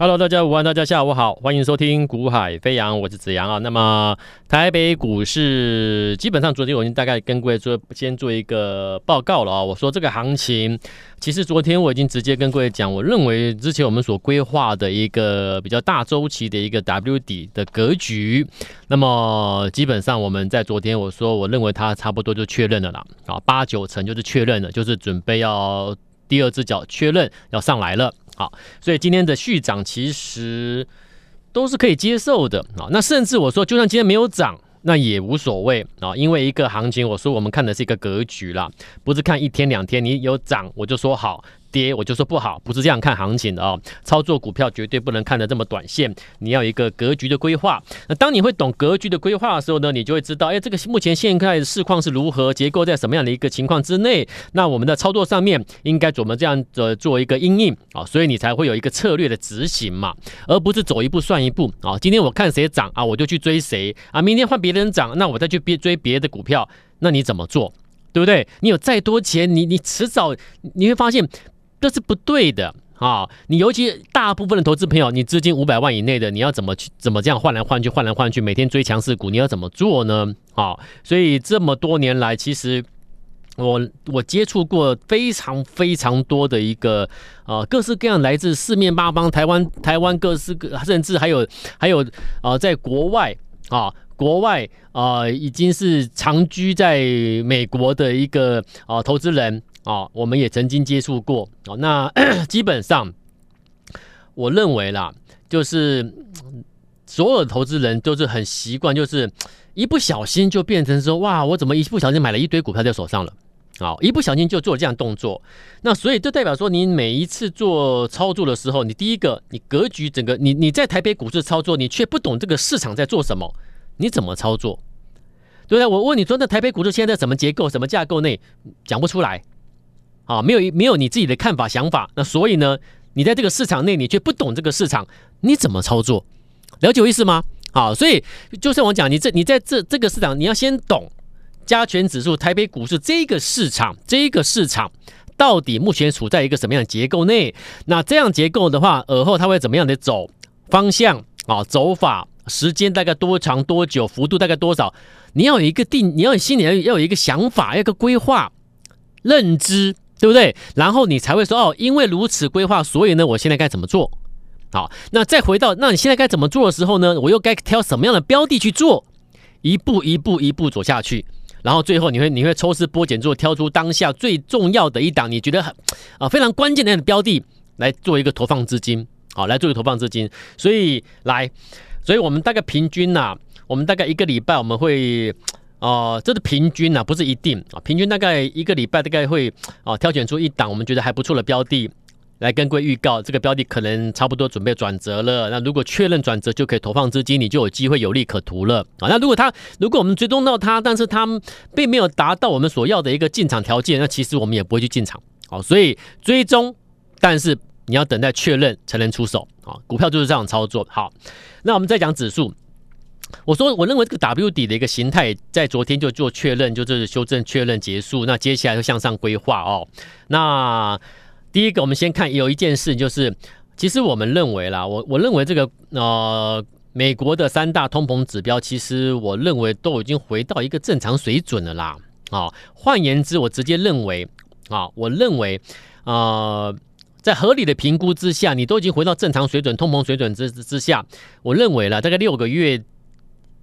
Hello，大家午安，大家下午好，欢迎收听股海飞扬，我是子阳啊。那么台北股市基本上昨天我已经大概跟各位做先做一个报告了啊。我说这个行情，其实昨天我已经直接跟各位讲，我认为之前我们所规划的一个比较大周期的一个 W 底的格局，那么基本上我们在昨天我说我认为它差不多就确认了啦，啊，八九成就是确认了，就是准备要第二只脚确认要上来了。好，所以今天的续涨其实都是可以接受的啊。那甚至我说，就算今天没有涨，那也无所谓啊，因为一个行情，我说我们看的是一个格局啦，不是看一天两天，你有涨我就说好。跌我就说不好，不是这样看行情的哦。操作股票绝对不能看得这么短线，你要有一个格局的规划。那当你会懂格局的规划的时候呢，你就会知道，哎，这个目前现在的市况是如何，结构在什么样的一个情况之内，那我们的操作上面应该怎么这样的做一个因应啊？所以你才会有一个策略的执行嘛，而不是走一步算一步啊。今天我看谁涨啊，我就去追谁啊。明天换别人涨，那我再去别追别的股票，那你怎么做？对不对？你有再多钱，你你迟早你会发现。这是不对的啊！你尤其大部分的投资朋友，你资金五百万以内的，你要怎么去怎么这样换来换去换来换去，每天追强势股，你要怎么做呢？啊！所以这么多年来，其实我我接触过非常非常多的一个呃各式各样来自四面八方，台湾台湾各式各，甚至还有还有呃在国外啊国外啊、呃、已经是长居在美国的一个啊、呃、投资人。啊、哦，我们也曾经接触过哦。那 基本上，我认为啦，就是所有投资人都是很习惯，就是一不小心就变成说，哇，我怎么一不小心买了一堆股票在手上了？啊、哦，一不小心就做这样动作。那所以这代表说，你每一次做操作的时候，你第一个，你格局整个，你你在台北股市操作，你却不懂这个市场在做什么，你怎么操作？对啊？我问你说，那台北股市现在在什么结构、什么架构内，讲不出来。啊，没有没有你自己的看法想法，那所以呢，你在这个市场内，你却不懂这个市场，你怎么操作？了解我意思吗？好，所以就像我讲，你这你在这这个市场，你要先懂加权指数、台北股市这个市场，这个市场到底目前处在一个什么样的结构内？那这样结构的话，而后它会怎么样的走方向啊？走法时间大概多长多久？幅度大概多少？你要有一个定，你要心里要要有一个想法，要一个规划认知。对不对？然后你才会说哦，因为如此规划，所以呢，我现在该怎么做？好，那再回到，那你现在该怎么做的时候呢？我又该挑什么样的标的去做？一步一步一步走下去，然后最后你会你会抽丝剥茧，做挑出当下最重要的一档，你觉得很啊非常关键的标的来做一个投放资金，好，来做一个投放资金。所以来，所以我们大概平均呐、我们大概一个礼拜我们会。哦、这是平均、啊，不是一定啊。平均大概一个礼拜大概会啊、挑选出一档我们觉得还不错的标的来跟各位预告，这个标的可能差不多准备转折了。那如果确认转折就可以投放资金，你就有机会有利可图了啊。那如果它如果我们追踪到它，但是它并没有达到我们所要的一个进场条件，那其实我们也不会去进场。好，所以追踪，但是你要等待确认才能出手啊。股票就是这样操作。好，那我们再讲指数。我说，我认为这个 W 底的一个形态，在昨天就做确认，就是修正确认结束。那接下来就向上规划哦。那第一个，我们先看有一件事，就是其实我们认为啦，我我认为这个呃，美国的三大通膨指标，其实我认为都已经回到一个正常水准了啦。啊，换言之，我直接认为啊，我认为呃，在合理的评估之下，你都已经回到正常水准、通膨水准之之下，我认为了大概六个月。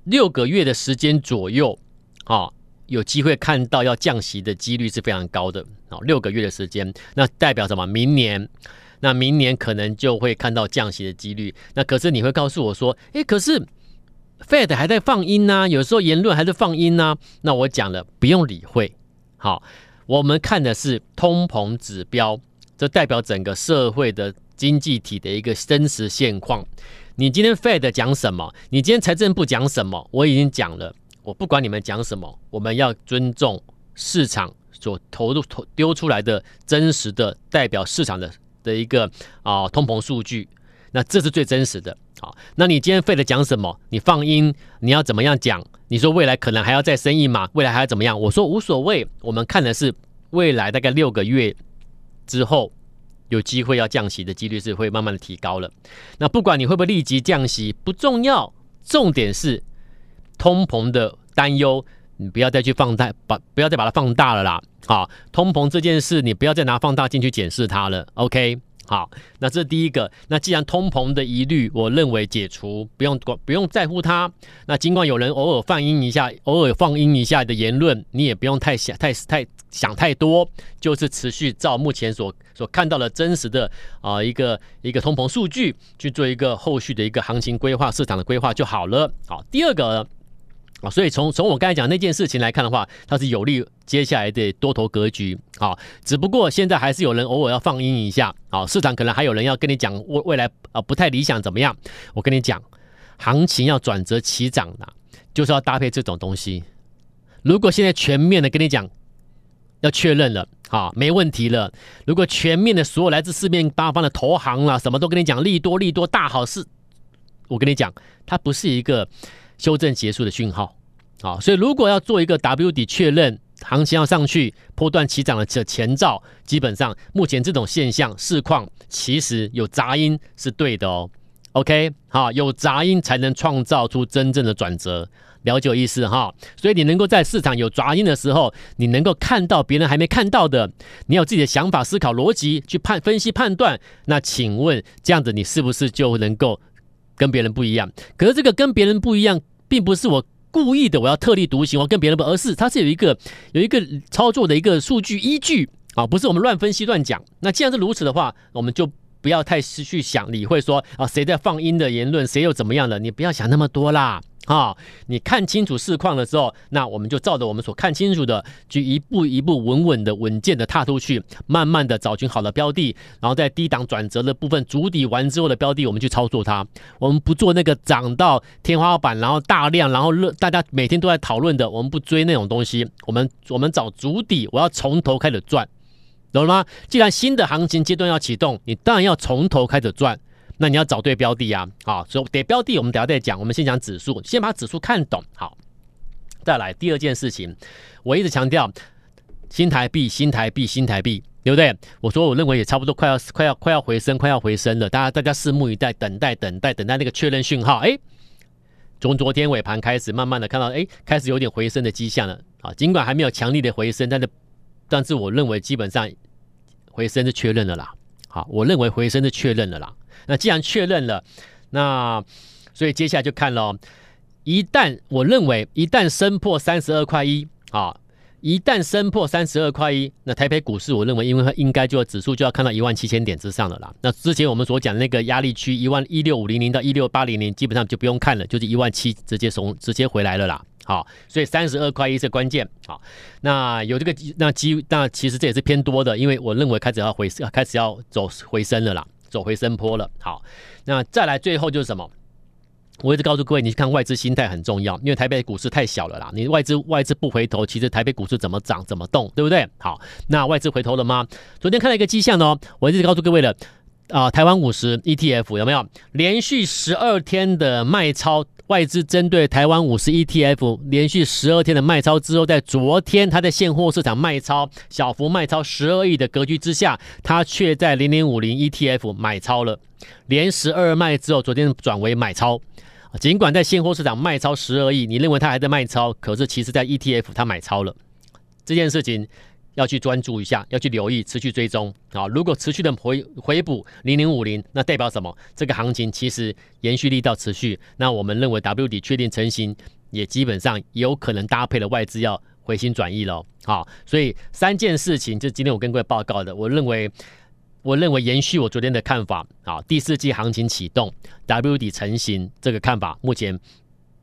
六个月的时间左右，啊，有机会看到要降息的几率是非常高的啊。六个月的时间，那代表什么？明年，那明年可能就会看到降息的几率。那可是你会告诉我说，诶，可是 Fed 还在放鹰呢，有时候言论还是放鹰呢。那我讲了，不用理会。好，我们看的是通膨指标，这代表整个社会的经济体的一个真实现况。你今天 Fed 讲什么？你今天财政部讲什么？我已经讲了，我不管你们讲什么，我们要尊重市场所投入、投丢出来的真实的代表市场的的一个啊、通膨数据，那这是最真实的。好，那你今天 Fed 讲什么？你放鹰，你要怎么样讲？你说未来可能还要再升一码，未来还要怎么样？我说无所谓，我们看的是未来大概六个月之后有机会要降息的几率是会慢慢的提高了。那不管你会不会立即降息不重要，重点是通膨的担忧，你不要再去放大，把不要再把它放大了啦。啊，通膨这件事你不要再拿放大镜去检视它了。OK。好，那这是第一个。那既然通膨的疑虑，我认为解除，不用管，不用在乎它。那尽管有人偶尔放音一下，偶尔放音一下的言论，你也不用太想、太太想太多，就是持续照目前所所看到的真实的啊、一个一个通膨数据去做一个后续的一个行情规划、市场的规划就好了。好，第二个。啊，所以从从我刚才讲那件事情来看的话，它是有利接下来的多头格局。啊，只不过现在还是有人偶尔要放鹰一下。啊，市场可能还有人要跟你讲未未来啊不太理想怎么样？我跟你讲，行情要转折起涨的，就是要搭配这种东西。如果现在全面的跟你讲要确认了，好，没问题了。如果全面的所有来自四面八方的投行啦，什么都跟你讲利多利多大好事，我跟你讲，它不是一个。修正结束的讯号，好，所以如果要做一个 W 底确认，行情要上去，波段起涨的前兆，基本上目前这种现象市况其实有杂音是对的哦。OK，好，有杂音才能创造出真正的转折，了解意思哈。所以你能够在市场有杂音的时候，你能够看到别人还没看到的，你有自己的想法、思考、逻辑去判分析、判断，那请问这样子你是不是就能够？跟别人不一样，可是这个跟别人不一样，并不是我故意的，我要特立独行，我跟别人不，而是它是有一个有一个操作的一个数据依据啊，不是我们乱分析乱讲。那既然是如此的话，我们就不要太失去想理会说啊，谁在放音的言论，谁又怎么样了？你不要想那么多啦。啊、你看清楚市况的时候，那我们就照着我们所看清楚的，去一步一步稳稳的、稳健的踏出去，慢慢的找寻好的标的，然后在低档转折的部分筑底完之后的标的，我们去操作它。我们不做那个涨到天花板，然后大量，然后热，大家每天都在讨论的，我们不追那种东西。我们我们找足底，我要从头开始赚，懂了吗？既然新的行情阶段要启动，你当然要从头开始赚。那你要找对标的啊，好，所以得标的，我们等下再讲。我们先讲指数，先把指数看懂。好，再来第二件事情，我一直强调新台币，新台币，新台币，对不对？我说我认为也差不多快要快要快要回升，快要回升了。大家大家拭目以待，等待等待等待那个确认讯号。哎，从昨天尾盘开始，慢慢的看到，哎，开始有点回升的迹象了。啊，尽管还没有强力的回升，但是但是我认为基本上回升是确认了啦。好，我认为回升是确认了啦。那既然确认了，那所以接下来就看了，一旦我认为一旦升破三十二块一啊，一旦升破三十二块一，那台北股市我认为，因为它应该就指数就要看到一万七千点之上了啦。那之前我们所讲那个压力区一万一六五零零到一六八零零，基本上就不用看了，就是一万七直接从直接回来了啦。好，所以三十二块一是关键。好，那有这个那机那其实这也是偏多的，因为我认为开始要回开始要走回升了啦。走回升坡了，好，那再来最后就是什么？我一直告诉各位，你看外资心态很重要，因为台北股市太小了啦，你外资外资不回头，其实台北股市怎么涨怎么动，对不对？好，那外资回头了吗？昨天看到一个迹象哦，我一直告诉各位了。啊、台湾股市 ETF 有没有连续十二天的卖超？外资针对台湾五十 ETF 连续十二天的卖超之后，在昨天他在现货市场卖超小幅卖超十二亿的格局之下，他却在零零五零 ETF 买超了，连十二卖之后，昨天转为买超。尽管在现货市场卖超十二亿，你认为他还在卖超，可是其实在 ETF 他买超了这件事情。要去专注一下，要去留意，持续追踪啊！如果持续的回回补零零五零，那代表什么？这个行情其实延续力道持续。那我们认为 W 底确定成型，也基本上有可能搭配了外资要回心转意喽。好，所以三件事情，就今天我跟各位报告的，我认为，我认为延续我昨天的看法啊，第四季行情启动，W 底成型这个看法，目前。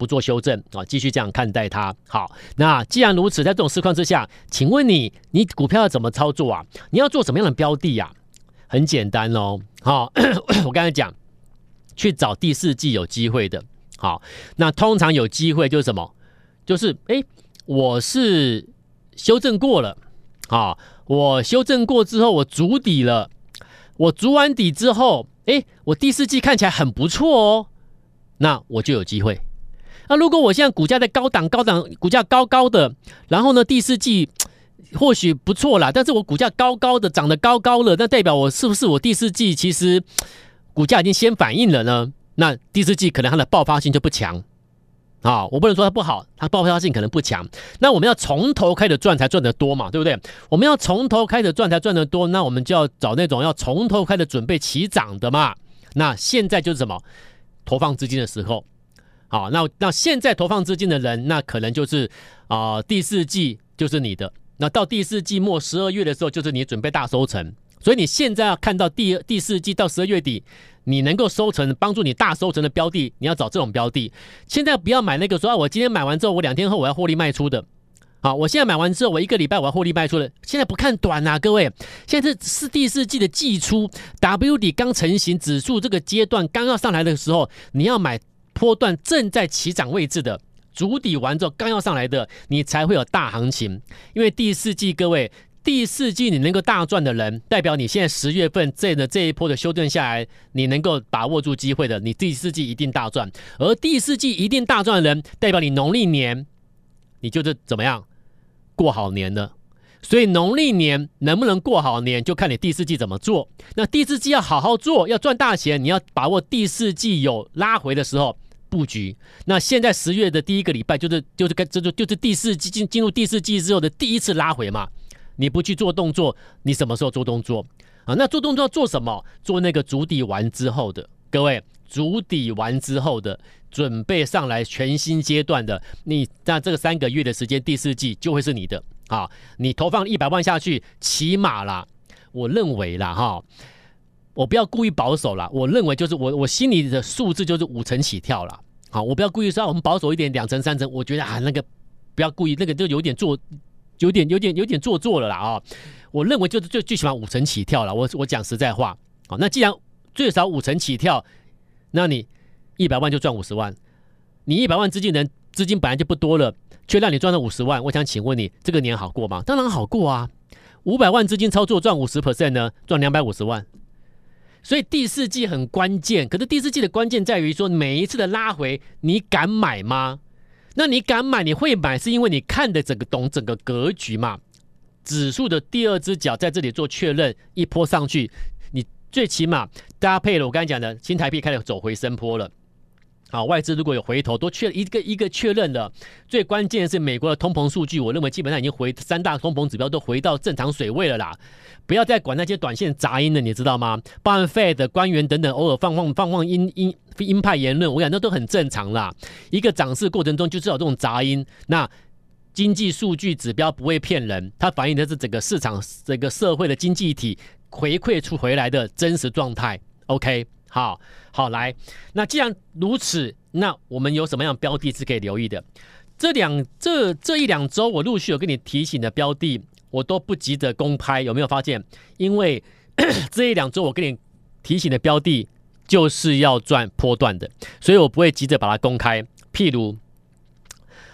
不做修正啊，继续这样看待它。好，那既然如此，在这种市况之下，请问你，你股票要怎么操作啊？你要做什么样的标的呀？很简单哦。好，我刚才讲，去找第四季有机会的。好，那通常有机会就是什么？就是哎，我是修正过了。好，我修正过之后，我筑底了。我筑完底之后，哎，我第四季看起来很不错哦。那我就有机会。那如果我现在股价在高档高档，股价高高的，然后呢，第四季 或许不错啦，但是我股价高高的涨得高高了，那代表我是不是我第四季其实股价已经先反应了呢？那第四季可能它的爆发性就不强啊，我不能说它不好，它爆发性可能不强。那我们要从头开始赚才赚得多嘛，对不对？我们要从头开始赚才赚得多，那我们就要找那种要从头开始准备起涨的嘛。那现在就是什么？投放资金的时候。好，那那现在投放资金的人，那可能就是啊、第四季就是你的。那到第四季末十二月的时候，就是你准备大收成。所以你现在要看到第第四季到十二月底，你能够收成，帮助你大收成的标的，你要找这种标的。现在不要买那个说啊，我今天买完之后，我两天后我要获利卖出的。好，我现在买完之后，我一个礼拜我要获利卖出的。现在不看短啊，各位，现在是是第四季的季初，W 底刚成型，指数这个阶段刚要上来的时候，你要买。波段正在起涨位置的，筑底完之后刚要上来的，你才会有大行情。因为第四季各位，第四季你能够大赚的人，代表你现在十月份这的这一波的修正下来，你能够把握住机会的，你第四季一定大赚。而第四季一定大赚的人，代表你农历年你就是怎么样过好年了。所以农历年能不能过好年，就看你第四季怎么做。那第四季要好好做，要赚大钱，你要把握第四季有拉回的时候。布局，那现在十月的第一个礼拜就是就是跟这就就是第四季进进入第四季之后的第一次拉回嘛，你不去做动作，你什么时候做动作啊？那做动作做什么？做那个足底完之后的，各位足底完之后的准备上来全新阶段的，你那这个三个月的时间，第四季就会是你的啊！你投放一百万下去，起码啦，我认为啦哈。我不要故意保守了，我认为就是我我心里的数字就是五成起跳了。好，我不要故意说我们保守一点，两成三成，我觉得啊那个不要故意，那个就有点做，有点有点有点做作了啦啊！我认为就是最最起码五成起跳了。我我讲实在话，好，那既然最少五成起跳，那你一百万就赚五十万，你一百万资金人资金本来就不多了，却让你赚了五十万，我想请问你这个年好过吗？当然好过啊！五百万资金操作赚五十 percent 呢，赚两百五十万。所以第四季很关键，可是第四季的关键在于说，每一次的拉回，你敢买吗？那你敢买，你会买，是因为你看的整个懂整个格局嘛？指数的第二只脚在这里做确认，一波上去，你最起码搭配了我刚才讲的新台币开始走回升坡了。啊，外资如果有回头，都确一个一个确认了。最关键是美国的通膨数据，我认为基本上已经回三大通膨指标都回到正常水位了啦。不要再管那些短线杂音了，你知道吗？包含 Fed 的官员等等，偶尔放放放放鹰鹰鹰派言论，我讲那都很正常啦。一个涨势过程中就是有这种杂音，那经济数据指标不会骗人，它反映的是整个市场、整个社会的经济体回馈出回来的真实状态。OK。好好来，那既然如此，那我们有什么样标的是可以留意的？这两这这一两周，我陆续有跟你提醒的标的，我都不急着公开，有没有发现？因为 这一两周我跟你提醒的标的，就是要赚波段的，所以我不会急着把它公开。譬如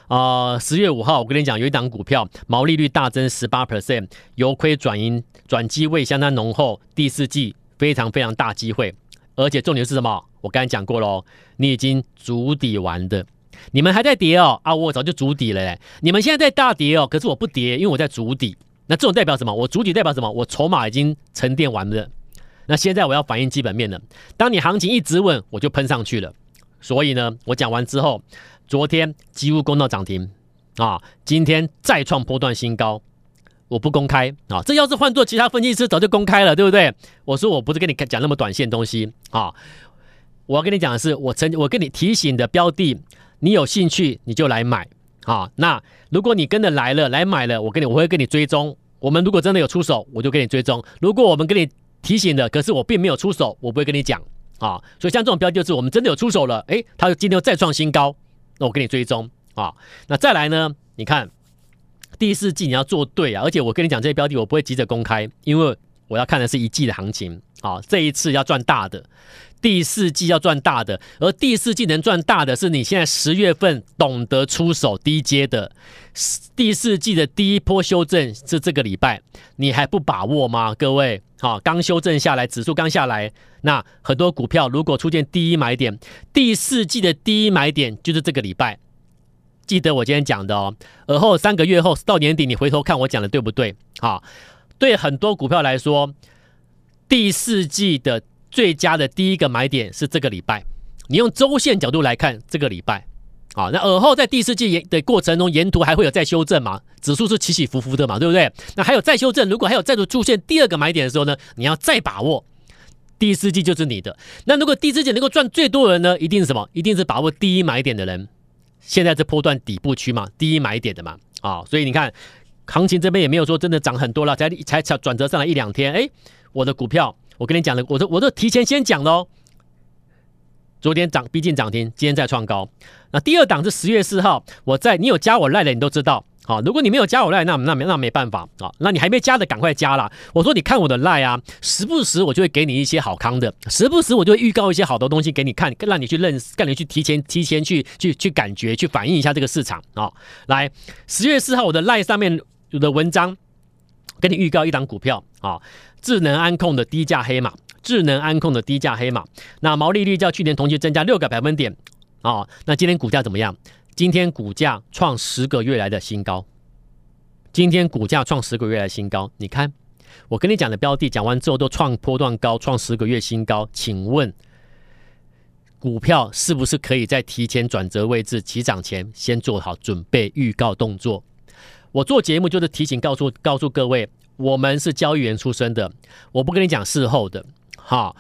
啊，十月五号，我跟你讲，有一档股票毛利率大增十八 percent，由亏转盈，转机味相当浓厚，第四季非常非常大机会。而且重点是什么？我刚才讲过喽，你已经筑底完的，你们还在跌哦啊！我早就筑底了嘞，你们现在在大跌哦，可是我不跌，因为我在筑底。那这种代表什么？我筑底代表什么？我筹码已经沉淀完了。那现在我要反映基本面了。当你行情一直稳，我就喷上去了。所以呢，我讲完之后，昨天几乎攻到涨停啊，今天再创波段新高。我不公开啊，这要是换做其他分析师，早就公开了，对不对？我说我不是跟你讲那么短线东西啊，我要跟你讲的是，我曾我跟你提醒的标的，你有兴趣你就来买啊。那如果你跟着来了，来买了，我跟你我会跟你追踪。我们如果真的有出手，我就跟你追踪；如果我们跟你提醒的，可是我并没有出手，我不会跟你讲啊。所以像这种标的，就是我们真的有出手了，诶，它今天又再创新高，那我跟你追踪啊。那再来呢？你看。第四季你要做对啊，而且我跟你讲这些标的，我不会急着公开，因为我要看的是一季的行情好。这一次要赚大的，第四季要赚大的，而第四季能赚大的是你现在十月份懂得出手低阶的。第四季的第一波修正是这个礼拜，你还不把握吗？各位，好，刚修正下来，指数刚下来，那很多股票如果出现第一买点，第四季的第一买点就是这个礼拜。记得我今天讲的哦。而后三个月后到年底，你回头看我讲的对不对？好，对很多股票来说，第四季的最佳的第一个买点是这个礼拜。你用周线角度来看，这个礼拜。好，那而后在第四季沿的过程中，沿途还会有再修正嘛？指数是起起伏伏的嘛，对不对？那还有再修正，如果还有再度出现第二个买点的时候呢，你要再把握。第四季就是你的。那如果第四季能够赚最多的人呢，一定是什么？一定是把握第一买点的人。现在这波段底部区嘛，第一买点的嘛，啊，所以你看，行情这边也没有说真的涨很多了，才才才转折上来一两天，哎，我的股票，我跟你讲的，我都我都提前先讲喽。昨天涨，逼近涨停，今天再创高。那第二档是十月四号，我在你有加我赖的，你都知道。啊，如果你没有加我赖，那那没那没办法啊。那你还没加的，赶快加啦。我说你看我的赖啊，时不时我就会给你一些好康的，时不时我就会预告一些好的东西给你看，让你去认识，让你去提前提前去去去感觉，去反映一下这个市场啊。来，十月四号我的赖上面有的文章，给你预告一档股票啊，智能安控的低价黑马。智能安控的低价黑马，那毛利率较去年同期增加六个百分点啊。那今天股价怎么样？今天股价创十个月来的新高。今天股价创十个月来新高。你看，我跟你讲的标的讲完之后都创波段高，创十个月新高。请问，股票是不是可以在提前转折位置起涨前先做好准备预告动作？我做节目就是提醒告诉告诉各位，我们是交易员出身的，我不跟你讲事后的。哈，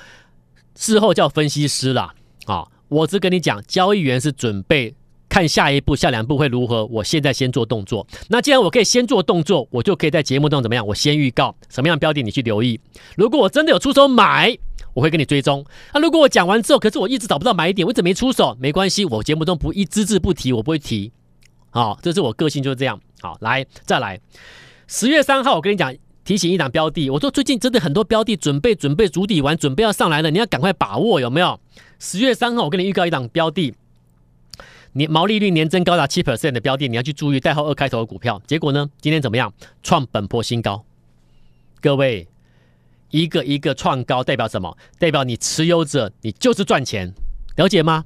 事后叫分析师啦。啊，我只跟你讲，交易员是准备看下一步、下两步会如何。我现在先做动作。那既然我可以先做动作，我就可以在节目中怎么样？我先预告什么样的标的，你去留意。如果我真的有出手买，我会跟你追踪。那如果我讲完之后，可是我一直找不到买点，我一直没出手，没关系，我节目中不一只字不提，我不会提。好，这是我个性就是这样。好，来再来，十月三号，我跟你讲。提醒一档标的，我说最近真的很多标的准备准备筑底完，准备要上来了，你要赶快把握，有没有？十月三号我跟你预告一档标的，年毛利率年增高达七 percent 的标的，你要去注意代号二开头的股票。结果呢，今天怎么样？创本波新高。各位，一个一个创高代表什么？代表你持有者你就是赚钱，了解吗？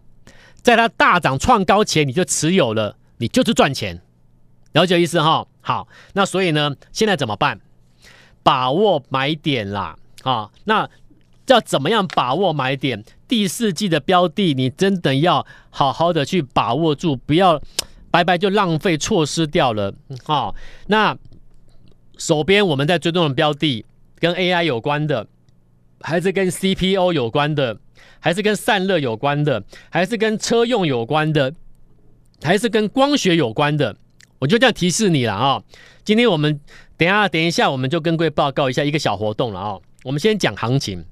在它大涨创高前你就持有了，你就是赚钱，了解意思哈？好，那所以呢，现在怎么办？把握买点啦，啊，那要怎么样把握买点？第四季的标的，你真的要好好的去把握住，不要白白就浪费错失掉了，啊，那手边我们在追踪的标的，跟 AI 有关的，还是跟 CPO 有关的，还是跟散热有关的，还是跟车用有关的，还是跟光学有关的，我就这样提示你了啊，今天我们。等下，等一下，我们就跟各位报告一下一个小活动了啊、哦！我们先讲行情，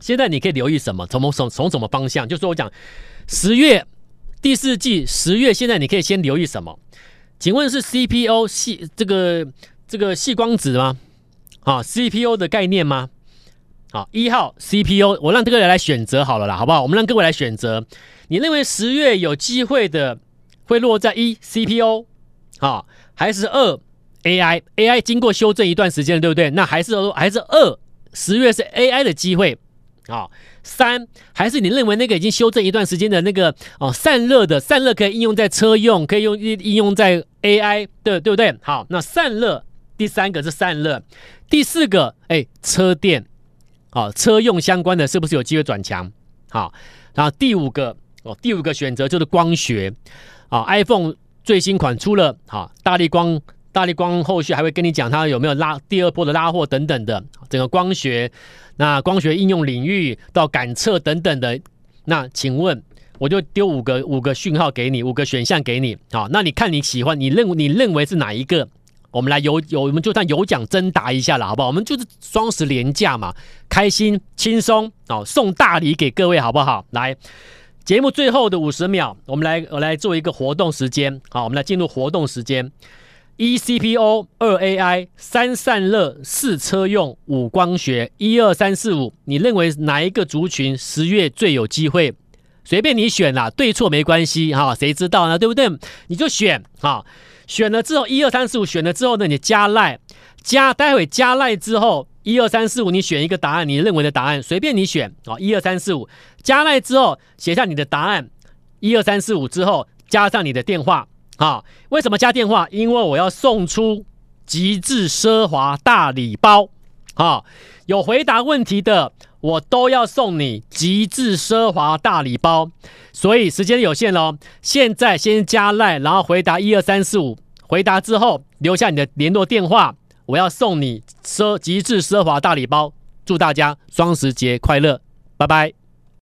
现在你可以留意什么？从从从什么方向？就是我讲十月第四季十月，现在你可以先留意什么？请问是 CPO 细这个这个细光子吗？啊，CPO 的概念吗？好，一号 CPO，我让各位来选择好了啦，好不好？我们让各位来选择，你认为十月有机会的会落在一 CPO 啊，还是二？AI AI 经过修正一段时间，对不对？那还是还是二十月是 AI 的机会啊。三还是你认为那个已经修正一段时间的那个哦，散热的散热可以应用在车用，可以用应应用在 AI 对对不对？好，那散热第三个是散热，第四个哎车电啊车用相关的是不是有机会转强？好，然后第五个哦第五个选择就是光学啊，iPhone 最新款出了好，大力光。大力光后续还会跟你讲它有没有拉第二波的拉货等等的，整个光学，那光学应用领域到感测等等的，那请问我就丢五个五个讯号给你，五个选项给你，好，那你看你喜欢，你认你认为是哪一个？我们来有有我们就算有奖征答一下了，好不好？我们就是双十连假嘛，开心轻松哦，送大礼给各位好不好？来，节目最后的五十秒，我们来我来做一个活动时间，好，我们来进入活动时间。一 CPO，二 AI，三散热，四车用，五光学，一二三四五，你认为哪一个族群十月最有机会？随便你选啦，对错没关系哈，谁知道呢？对不对？你就选哈，选了之后一二三四五，选了之后呢，你加赖加，待会加赖之后一二三四五，你选一个答案，你认为的答案随便你选啊，一二三四五加赖之后写下你的答案，一二三四五之后加上你的电话。啊，为什么加电话？因为我要送出极致奢华大礼包啊！有回答问题的，我都要送你极致奢华大礼包。所以时间有限喽，现在先加赖，然后回答一二三四五，回答之后留下你的联络电话，我要送你奢极致奢华大礼包。祝大家双十节快乐，拜拜。